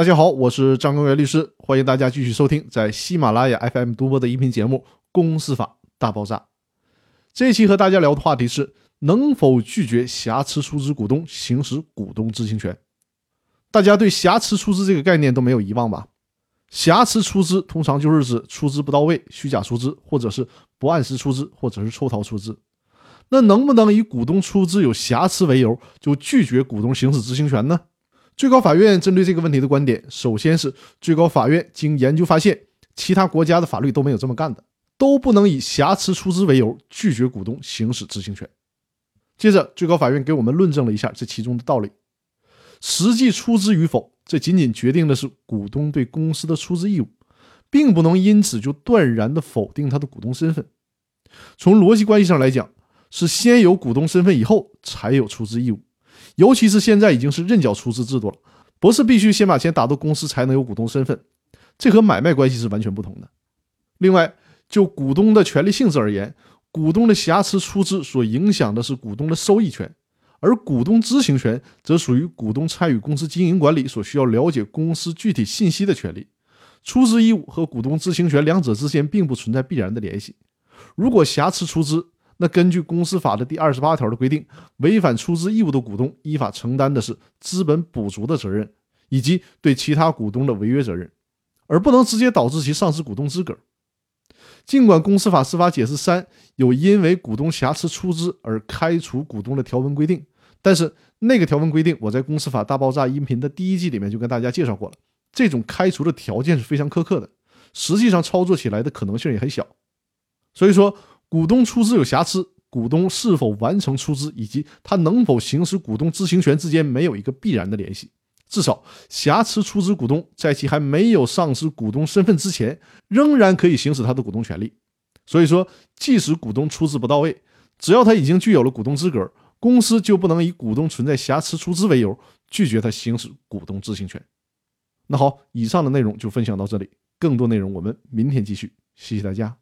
大家好，我是张根元律师，欢迎大家继续收听在喜马拉雅 FM 独播的音频节目《公司法大爆炸》。这一期和大家聊的话题是：能否拒绝瑕疵出资股东行使股东知情权？大家对瑕疵出资这个概念都没有遗忘吧？瑕疵出资通常就是指出资不到位、虚假出资，或者是不按时出资，或者是抽逃出资。那能不能以股东出资有瑕疵为由，就拒绝股东行使知情权呢？最高法院针对这个问题的观点，首先是最高法院经研究发现，其他国家的法律都没有这么干的，都不能以瑕疵出资为由拒绝股东行使知情权。接着，最高法院给我们论证了一下这其中的道理：实际出资与否，这仅仅决定的是股东对公司的出资义务，并不能因此就断然的否定他的股东身份。从逻辑关系上来讲，是先有股东身份以后才有出资义务。尤其是现在已经是认缴出资制度了，不是必须先把钱打到公司才能有股东身份，这和买卖关系是完全不同的。另外，就股东的权利性质而言，股东的瑕疵出资所影响的是股东的收益权，而股东知情权则属于股东参与公司经营管理所需要了解公司具体信息的权利。出资义务和股东知情权两者之间并不存在必然的联系。如果瑕疵出资，那根据公司法的第二十八条的规定，违反出资义务的股东依法承担的是资本补足的责任，以及对其他股东的违约责任，而不能直接导致其丧失股东资格。尽管公司法司法解释三有因为股东瑕疵出资而开除股东的条文规定，但是那个条文规定，我在公司法大爆炸音频的第一季里面就跟大家介绍过了，这种开除的条件是非常苛刻的，实际上操作起来的可能性也很小，所以说。股东出资有瑕疵，股东是否完成出资以及他能否行使股东知情权之间没有一个必然的联系。至少，瑕疵出资股东在其还没有丧失股东身份之前，仍然可以行使他的股东权利。所以说，即使股东出资不到位，只要他已经具有了股东资格，公司就不能以股东存在瑕疵出资为由拒绝他行使股东知情权。那好，以上的内容就分享到这里，更多内容我们明天继续。谢谢大家。